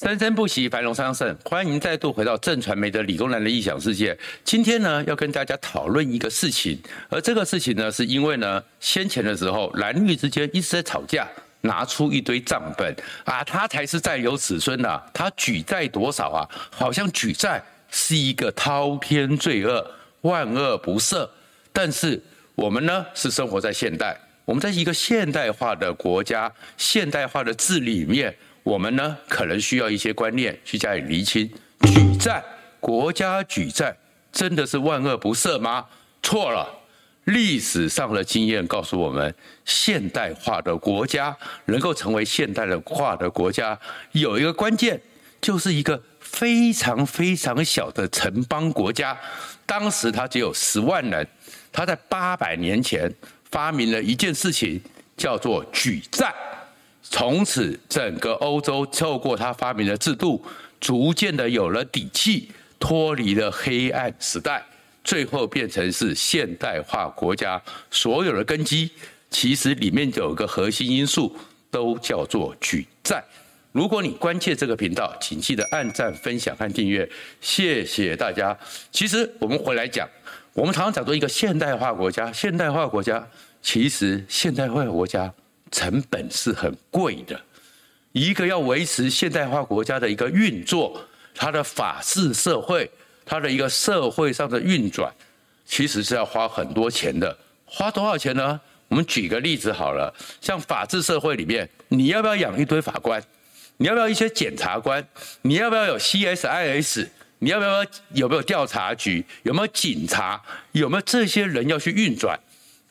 生生不息，繁荣昌盛。欢迎再度回到正传媒的理工男的异想世界。今天呢，要跟大家讨论一个事情，而这个事情呢，是因为呢，先前的时候蓝绿之间一直在吵架，拿出一堆账本啊，他才是债有子孙呐、他举债多少啊？好像举债是一个滔天罪恶，万恶不赦。但是我们呢，是生活在现代，我们在一个现代化的国家，现代化的治理里面。我们呢，可能需要一些观念去加以厘清。举债，国家举债，真的是万恶不赦吗？错了。历史上的经验告诉我们，现代化的国家能够成为现代化的国家，有一个关键，就是一个非常非常小的城邦国家。当时它只有十万人，它在八百年前发明了一件事情，叫做举债。从此，整个欧洲透过他发明的制度，逐渐的有了底气，脱离了黑暗时代，最后变成是现代化国家。所有的根基，其实里面有个核心因素，都叫做举债。如果你关切这个频道，请记得按赞、分享和订阅，谢谢大家。其实我们回来讲，我们常常讲做一个现代化国家，现代化国家，其实现代化国家。成本是很贵的，一个要维持现代化国家的一个运作，它的法治社会，它的一个社会上的运转，其实是要花很多钱的。花多少钱呢？我们举个例子好了，像法治社会里面，你要不要养一堆法官？你要不要一些检察官？你要不要有 CSIS？你要不要有没有调查局？有没有警察？有没有这些人要去运转？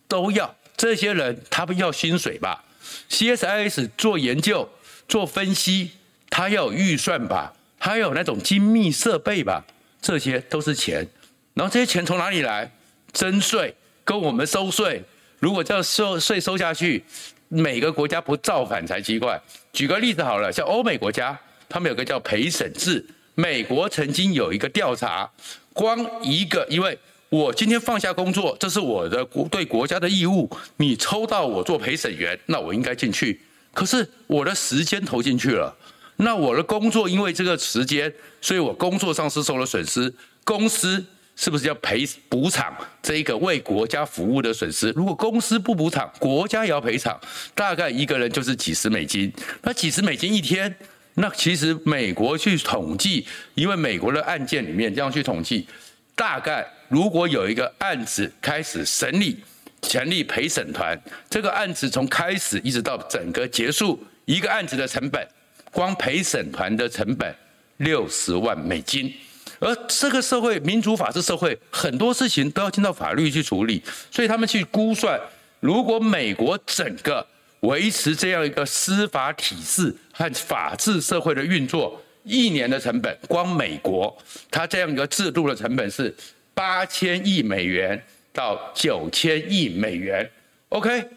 都要这些人，他们要薪水吧？CSIS 做研究、做分析，它要有预算吧，它要有那种精密设备吧，这些都是钱。然后这些钱从哪里来？征税，跟我们收税。如果这样收税收下去，每个国家不造反才奇怪。举个例子好了，像欧美国家，他们有个叫陪审制。美国曾经有一个调查，光一个因为。我今天放下工作，这是我的国对国家的义务。你抽到我做陪审员，那我应该进去。可是我的时间投进去了，那我的工作因为这个时间，所以我工作上是受了损失。公司是不是要赔补偿这一个为国家服务的损失？如果公司不补偿，国家也要赔偿。大概一个人就是几十美金。那几十美金一天，那其实美国去统计，因为美国的案件里面这样去统计。大概如果有一个案子开始审理，成立陪审团，这个案子从开始一直到整个结束，一个案子的成本，光陪审团的成本六十万美金。而这个社会民主法治社会，很多事情都要进到法律去处理，所以他们去估算，如果美国整个维持这样一个司法体制和法治社会的运作。一年的成本，光美国它这样一个制度的成本是八千亿美元到九千亿美元。OK，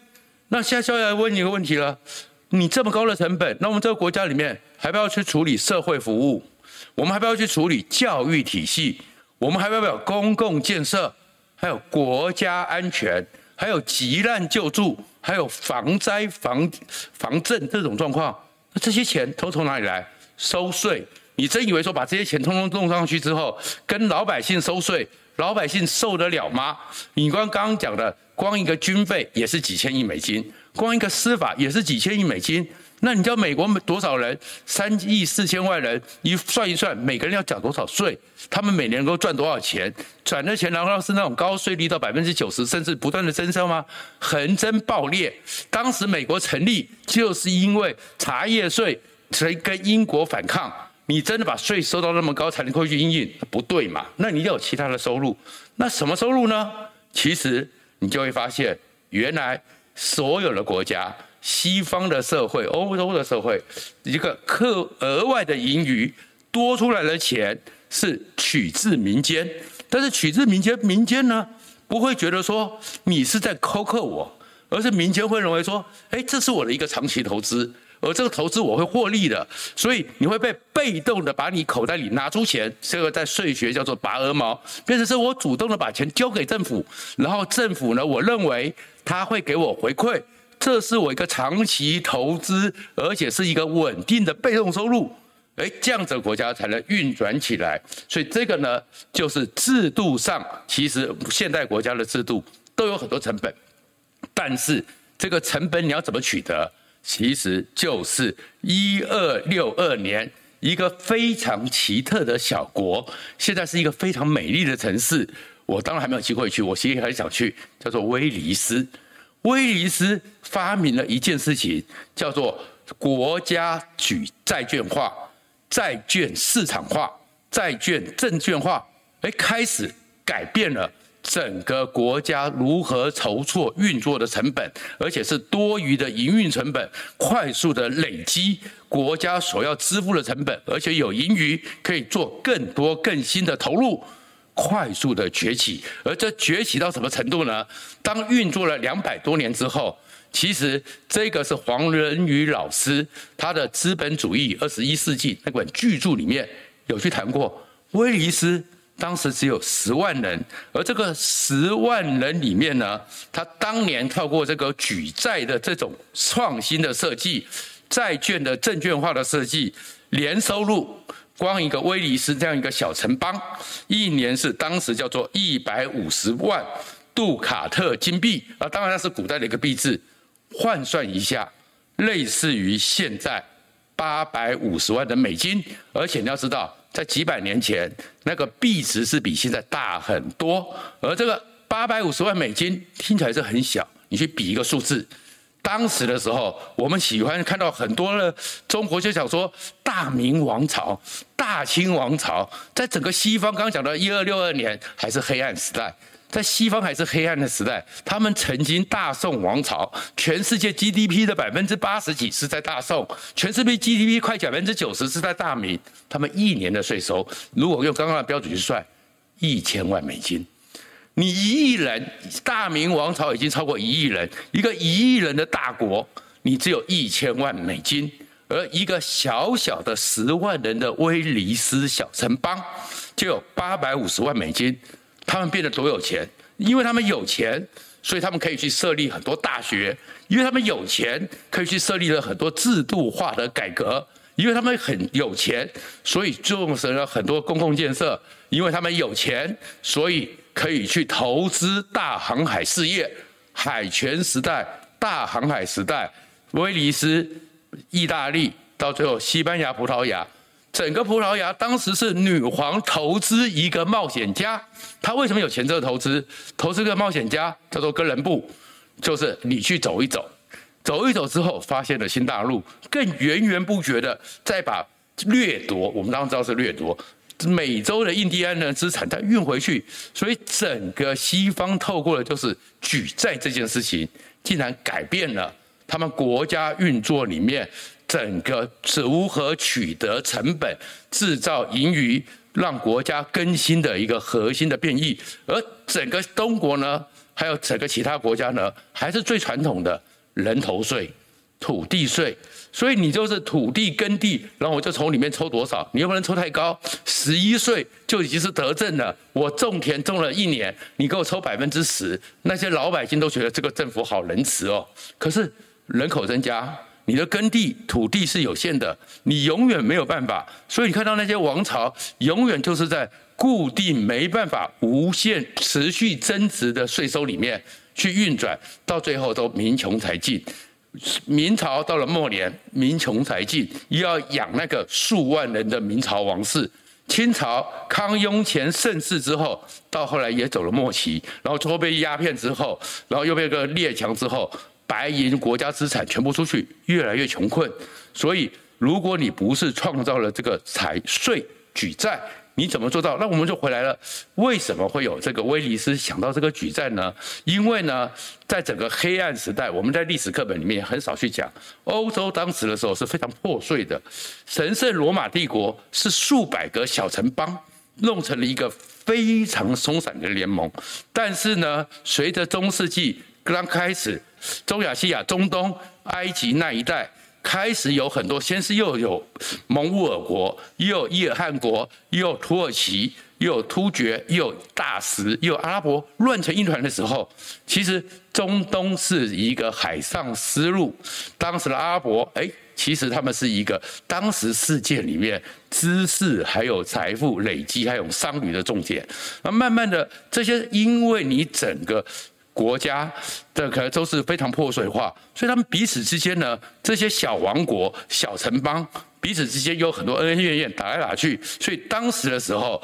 那现在就要问你一个问题了：你这么高的成本，那我们这个国家里面还不要去处理社会服务？我们还不要去处理教育体系？我们还要不要公共建设？还有国家安全？还有急难救助？还有防灾防防震这种状况？那这些钱都从哪里来？收税，你真以为说把这些钱通通弄上去之后，跟老百姓收税，老百姓受得了吗？你刚刚讲的，光一个军费也是几千亿美金，光一个司法也是几千亿美金。那你知道美国多少人？三亿四千万人，你算一算，每个人要缴多少税？他们每年能够赚多少钱？赚的钱难道是那种高税率到百分之九十，甚至不断的增收吗？横征暴敛。当时美国成立就是因为茶叶税。所以跟英国反抗，你真的把税收到那么高才能够去应应，不对嘛？那你要有其他的收入，那什么收入呢？其实你就会发现，原来所有的国家，西方的社会、欧洲的社会，一个课额外的盈余多出来的钱是取自民间，但是取自民间，民间呢不会觉得说你是在苛刻我，而是民间会认为说，哎，这是我的一个长期投资。而这个投资我会获利的，所以你会被被动的把你口袋里拿出钱，这个在税学叫做拔鹅毛，变成是我主动的把钱交给政府，然后政府呢，我认为他会给我回馈，这是我一个长期投资，而且是一个稳定的被动收入。哎，这样子的国家才能运转起来。所以这个呢，就是制度上，其实现代国家的制度都有很多成本，但是这个成本你要怎么取得？其实就是一二六二年，一个非常奇特的小国，现在是一个非常美丽的城市。我当然还没有机会去，我其实很想去，叫做威尼斯。威尼斯发明了一件事情，叫做国家举债券化、债券市场化、债券证券化，哎，开始改变了。整个国家如何筹措运作的成本，而且是多余的营运成本，快速的累积国家所要支付的成本，而且有盈余可以做更多更新的投入，快速的崛起。而这崛起到什么程度呢？当运作了两百多年之后，其实这个是黄仁宇老师他的《资本主义二十一世纪》那本巨著里面有去谈过威尼斯。当时只有十万人，而这个十万人里面呢，他当年透过这个举债的这种创新的设计，债券的证券化的设计，年收入光一个威尼斯这样一个小城邦，一年是当时叫做一百五十万杜卡特金币啊，当然那是古代的一个币制，换算一下，类似于现在八百五十万的美金，而且你要知道。在几百年前，那个币值是比现在大很多，而这个八百五十万美金听起来是很小，你去比一个数字，当时的时候，我们喜欢看到很多的中国就想说大明王朝、大清王朝，在整个西方刚讲到一二六二年还是黑暗时代。在西方还是黑暗的时代，他们曾经大宋王朝，全世界 GDP 的百分之八十几是在大宋，全世界 GDP 快百分之九十是在大明。他们一年的税收，如果用刚刚的标准去算，一千万美金。你一亿人，大明王朝已经超过一亿人，一个一亿人的大国，你只有一千万美金，而一个小小的十万人的威尼斯小城邦，就有八百五十万美金。他们变得多有钱，因为他们有钱，所以他们可以去设立很多大学；因为他们有钱，可以去设立了很多制度化的改革；因为他们很有钱，所以重视了很多公共建设；因为他们有钱，所以可以去投资大航海事业。海权时代、大航海时代，威尼斯、意大利，到最后西班牙、葡萄牙。整个葡萄牙当时是女皇投资一个冒险家，他为什么有钱这个投资？投资个冒险家叫做哥伦布，就是你去走一走，走一走之后发现了新大陆，更源源不绝的再把掠夺，我们当然知道是掠夺美洲的印第安人资产再运回去，所以整个西方透过的就是举债这件事情，竟然改变了他们国家运作里面。整个如何取得成本、制造盈余、让国家更新的一个核心的变异，而整个中国呢，还有整个其他国家呢，还是最传统的人头税、土地税。所以你就是土地耕地，然后我就从里面抽多少，你又不能抽太高，十一税就已经是得政了。我种田种了一年，你给我抽百分之十，那些老百姓都觉得这个政府好仁慈哦。可是人口增加。你的耕地土地是有限的，你永远没有办法，所以你看到那些王朝永远就是在固定没办法无限持续增值的税收里面去运转，到最后都民穷财尽。明朝到了末年，民穷财尽，又要养那个数万人的明朝王室。清朝康雍乾盛世之后，到后来也走了末期，然后最后被鸦片之后，然后又被个列强之后。白银国家资产全部出去，越来越穷困。所以，如果你不是创造了这个财税举债，你怎么做到？那我们就回来了。为什么会有这个威尼斯想到这个举债呢？因为呢，在整个黑暗时代，我们在历史课本里面很少去讲。欧洲当时的时候是非常破碎的，神圣罗马帝国是数百个小城邦弄成了一个非常松散的联盟。但是呢，随着中世纪刚开始。中亚、西亚、中东、埃及那一带开始有很多，先是又有蒙古尔国，又有伊尔汗国，又有土耳其，又有突厥，又有大食，又阿拉伯乱成一团的时候，其实中东是一个海上丝路。当时的阿拉伯，哎，其实他们是一个当时世界里面知识还有财富累积还有商旅的重点。那慢慢的这些，因为你整个国家的可能都是非常破碎化，所以他们彼此之间呢，这些小王国、小城邦彼此之间有很多恩恩怨怨，打来打去。所以当时的时候，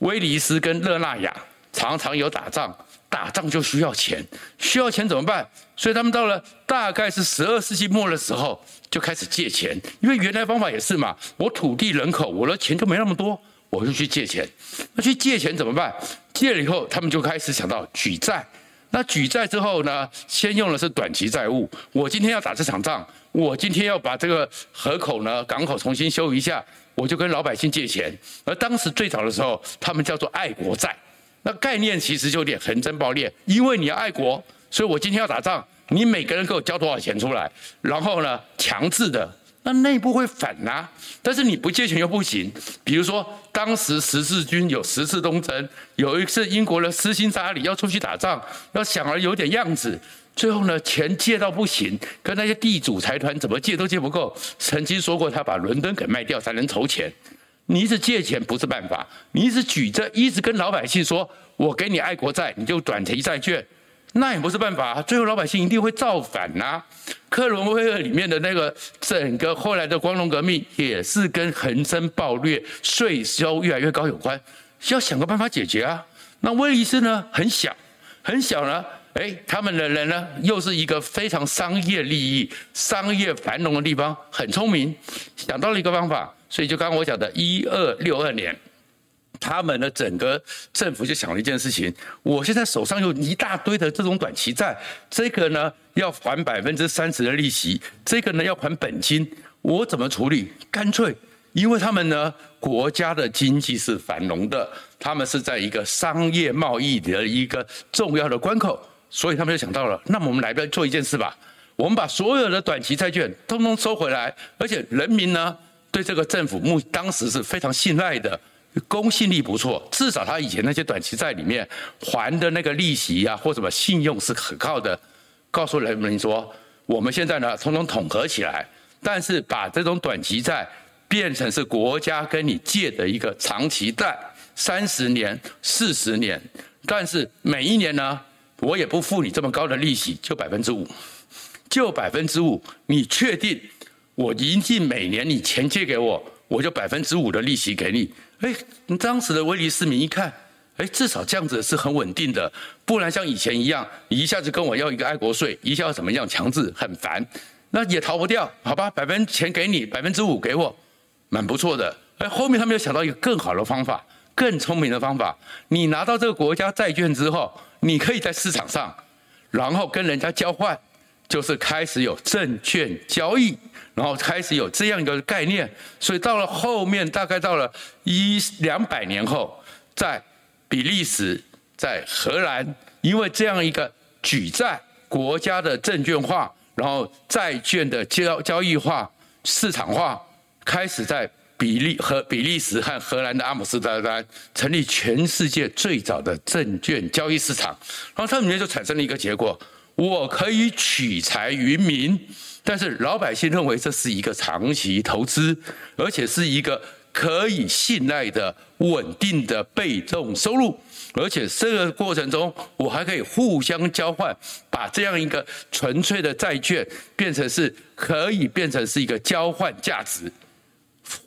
威尼斯跟热那亚常常有打仗。打仗就需要钱，需要钱怎么办？所以他们到了大概是十二世纪末的时候，就开始借钱。因为原来方法也是嘛，我土地人口，我的钱就没那么多，我就去借钱。那去借钱怎么办？借了以后，他们就开始想到举债。那举债之后呢，先用的是短期债务。我今天要打这场仗，我今天要把这个河口呢，港口重新修一下，我就跟老百姓借钱。而当时最早的时候，他们叫做爱国债。那概念其实就有点横征暴敛，因为你要爱国，所以我今天要打仗，你每个人给我交多少钱出来，然后呢，强制的，那内部会反啊，但是你不借钱又不行。比如说，当时十字军有十次东征，有一次英国的斯欣沙里要出去打仗，要想而有点样子，最后呢，钱借到不行，跟那些地主财团怎么借都借不够，曾经说过他把伦敦给卖掉才能筹钱。你一直借钱不是办法，你一直举着，一直跟老百姓说，我给你爱国债，你就短期债券，那也不是办法。最后老百姓一定会造反呐、克伦威尔里面的那个整个后来的光荣革命，也是跟横征暴掠、税收越来越高有关，需要想个办法解决啊。那威尼斯呢，很小，很小呢，哎，他们的人呢，又是一个非常商业利益、商业繁荣的地方，很聪明，想到了一个方法。所以就刚刚我讲的，一二六二年，他们的整个政府就想了一件事情：我现在手上有一大堆的这种短期债，这个呢要还百分之三十的利息，这个呢要还本金，我怎么处理？干脆，因为他们呢国家的经济是繁荣的，他们是在一个商业贸易的一个重要的关口，所以他们就想到了，那么我们来边做一件事吧，我们把所有的短期债券通通收回来，而且人民呢。对这个政府目当时是非常信赖的，公信力不错，至少他以前那些短期债里面还的那个利息啊，或什么信用是可靠的。告诉人们说，我们现在呢，统统统合起来，但是把这种短期债变成是国家跟你借的一个长期债，三十年、四十年，但是每一年呢，我也不付你这么高的利息，就百分之五，就百分之五，你确定？我一定每年你钱借给我，我就百分之五的利息给你。哎，当时的威尼斯民一看，哎，至少这样子是很稳定的，不然像以前一样，一下子跟我要一个爱国税，一下要怎么样强制，很烦，那也逃不掉，好吧？百分钱给你，百分之五给我，蛮不错的。哎，后面他们又想到一个更好的方法，更聪明的方法。你拿到这个国家债券之后，你可以在市场上，然后跟人家交换，就是开始有证券交易。然后开始有这样一个概念，所以到了后面，大概到了一两百年后，在比利时、在荷兰，因为这样一个举债国家的证券化，然后债券的交交易化、市场化，开始在比利和比利时和荷兰的阿姆斯特丹成立全世界最早的证券交易市场，然后它里面就产生了一个结果：我可以取财于民。但是老百姓认为这是一个长期投资，而且是一个可以信赖的稳定的被动收入，而且这个过程中我还可以互相交换，把这样一个纯粹的债券变成是可以变成是一个交换价值。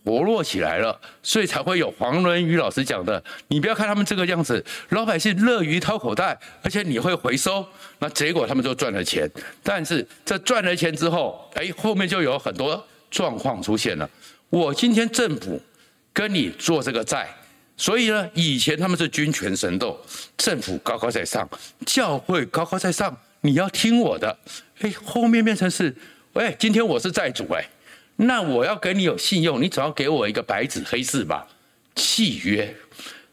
活络起来了，所以才会有黄伦宇老师讲的。你不要看他们这个样子，老百姓乐于掏口袋，而且你会回收，那结果他们就赚了钱。但是这赚了钱之后，哎，后面就有很多状况出现了。我今天政府跟你做这个债，所以呢，以前他们是君权神斗，政府高高在上，教会高高在上，你要听我的。哎，后面变成是，喂，今天我是债主，哎。那我要给你有信用，你总要给我一个白纸黑字吧？契约。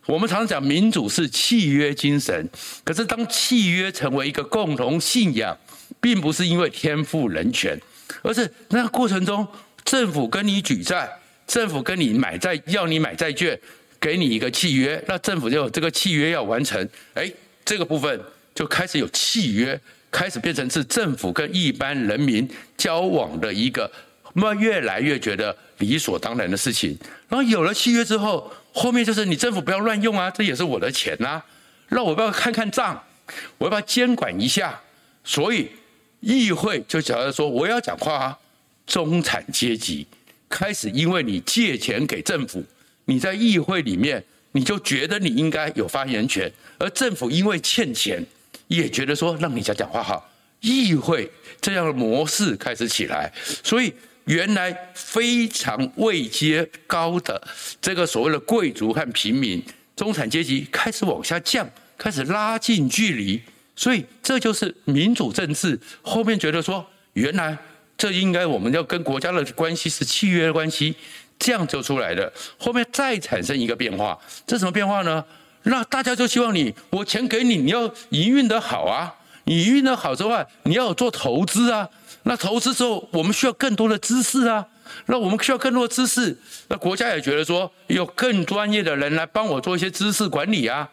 我们常常讲民主是契约精神，可是当契约成为一个共同信仰，并不是因为天赋人权，而是那个过程中，政府跟你举债，政府跟你买债，要你买债券，给你一个契约，那政府就这个契约要完成。哎，这个部分就开始有契约，开始变成是政府跟一般人民交往的一个。那么越来越觉得理所当然的事情。然后有了契约之后，后面就是你政府不要乱用啊，这也是我的钱呐、啊，让我不要看看账，我要不要监管一下？所以议会就假如说我要讲话啊，中产阶级开始因为你借钱给政府，你在议会里面你就觉得你应该有发言权，而政府因为欠钱也觉得说让你讲讲话好。议会这样的模式开始起来，所以原来非常位阶高的这个所谓的贵族和平民、中产阶级开始往下降，开始拉近距离。所以这就是民主政治。后面觉得说，原来这应该我们要跟国家的关系是契约的关系，这样就出来了。后面再产生一个变化，这什么变化呢？那大家就希望你，我钱给你，你要营运得好啊。你运得好之外，你要有做投资啊。那投资之后，我们需要更多的知识啊。那我们需要更多的知识，那国家也觉得说，有更专业的人来帮我做一些知识管理啊。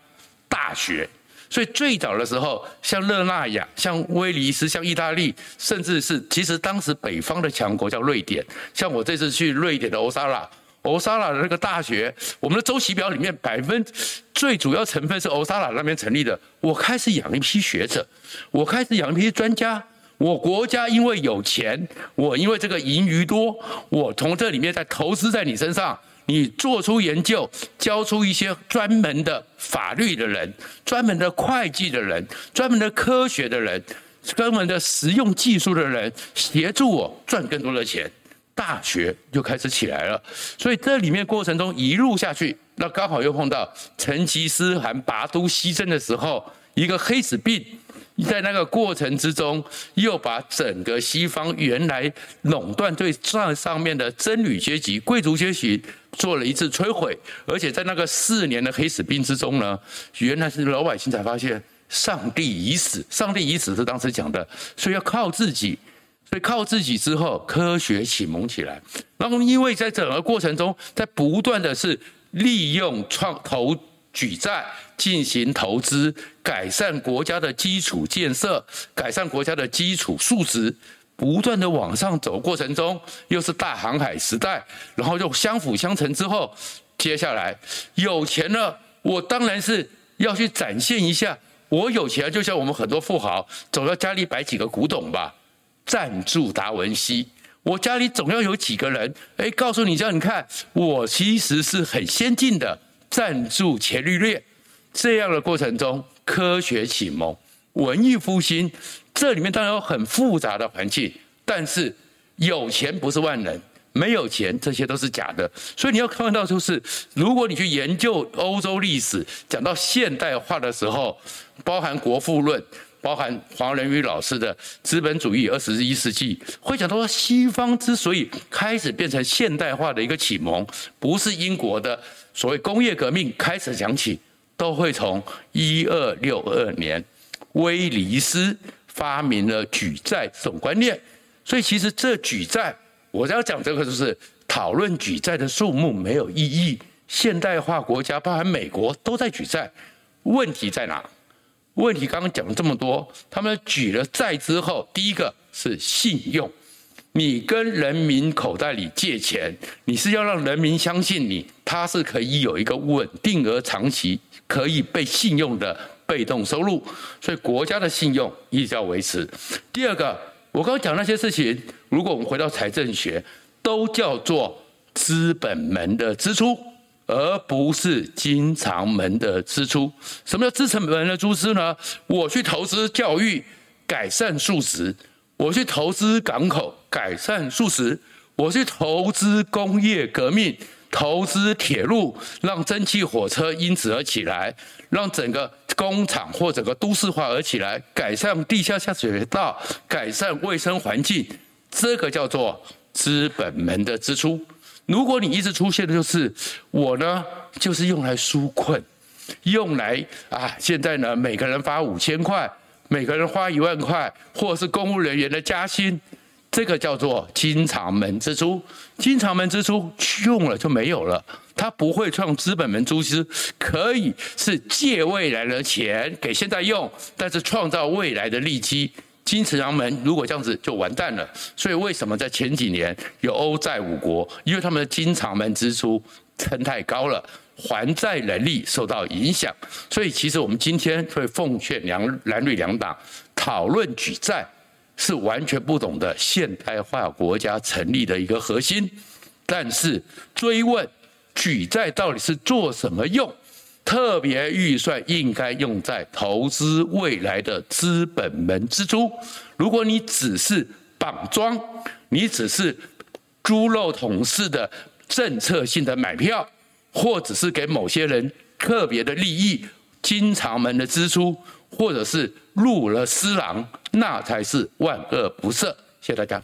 大学，所以最早的时候，像热那亚、像威尼斯、像意大利，甚至是其实当时北方的强国叫瑞典。像我这次去瑞典的欧沙拉。欧沙拉的那个大学，我们的周期表里面百分最主要成分是欧沙拉那边成立的。我开始养一批学者，我开始养一批专家。我国家因为有钱，我因为这个盈余多，我从这里面再投资在你身上，你做出研究，教出一些专门的法律的人、专门的会计的人、专门的科学的人、专门的实用技术的人，协助我赚更多的钱。大学就开始起来了，所以这里面过程中一路下去，那刚好又碰到成吉思汗拔都西征的时候，一个黑死病，在那个过程之中，又把整个西方原来垄断对上上面的僧侣阶级、贵族阶级做了一次摧毁，而且在那个四年的黑死病之中呢，原来是老百姓才发现上帝已死，上帝已死是当时讲的，所以要靠自己。所以靠自己之后，科学启蒙起来。然后因为在整个过程中，在不断的是利用创投举债进行投资，改善国家的基础建设，改善国家的基础素质，不断的往上走过程中，又是大航海时代，然后又相辅相成之后，接下来有钱了，我当然是要去展现一下我有钱，就像我们很多富豪，总要家里摆几个古董吧。赞助达文西，我家里总要有几个人，哎，告诉你叫，你看我其实是很先进的。赞助伽利略，这样的过程中，科学启蒙、文艺复兴，这里面当然有很复杂的环境，但是有钱不是万能，没有钱这些都是假的。所以你要看到，就是如果你去研究欧洲历史，讲到现代化的时候，包含《国富论》。包含黄仁宇老师的《资本主义二十一世纪》，会讲到，西方之所以开始变成现代化的一个启蒙，不是英国的所谓工业革命开始讲起，都会从一二六二年威尼斯发明了举债这种观念。所以，其实这举债，我要讲这个就是讨论举债的数目没有意义。现代化国家，包含美国，都在举债，问题在哪？问题刚刚讲了这么多，他们举了债之后，第一个是信用，你跟人民口袋里借钱，你是要让人民相信你，他是可以有一个稳定而长期可以被信用的被动收入，所以国家的信用一直要维持。第二个，我刚刚讲那些事情，如果我们回到财政学，都叫做资本门的支出。而不是经常门的支出。什么叫资本门的支出呢？我去投资教育，改善素质；我去投资港口，改善素质；我去投资工业革命，投资铁路，让蒸汽火车因此而起来，让整个工厂或整个都市化而起来，改善地下下水道，改善卫生环境。这个叫做资本门的支出。如果你一直出现的就是我呢，就是用来纾困，用来啊，现在呢，每个人发五千块，每个人花一万块，或者是公务人员的加薪，这个叫做经常门支出。经常门支出用了就没有了，它不会创资本门支出，可以是借未来的钱给现在用，但是创造未来的利基。金池阳门如果这样子就完蛋了。所以为什么在前几年有欧债五国？因为他们的经常门支出撑太高了，还债能力受到影响。所以其实我们今天会奉劝两蓝绿两党讨论举债，是完全不懂的现代化国家成立的一个核心。但是追问举债到底是做什么用？特别预算应该用在投资未来的资本门支出。如果你只是绑桩，你只是猪肉桶式的政策性的买票，或者是给某些人特别的利益，经常门的支出，或者是入了私囊，那才是万恶不赦。谢谢大家。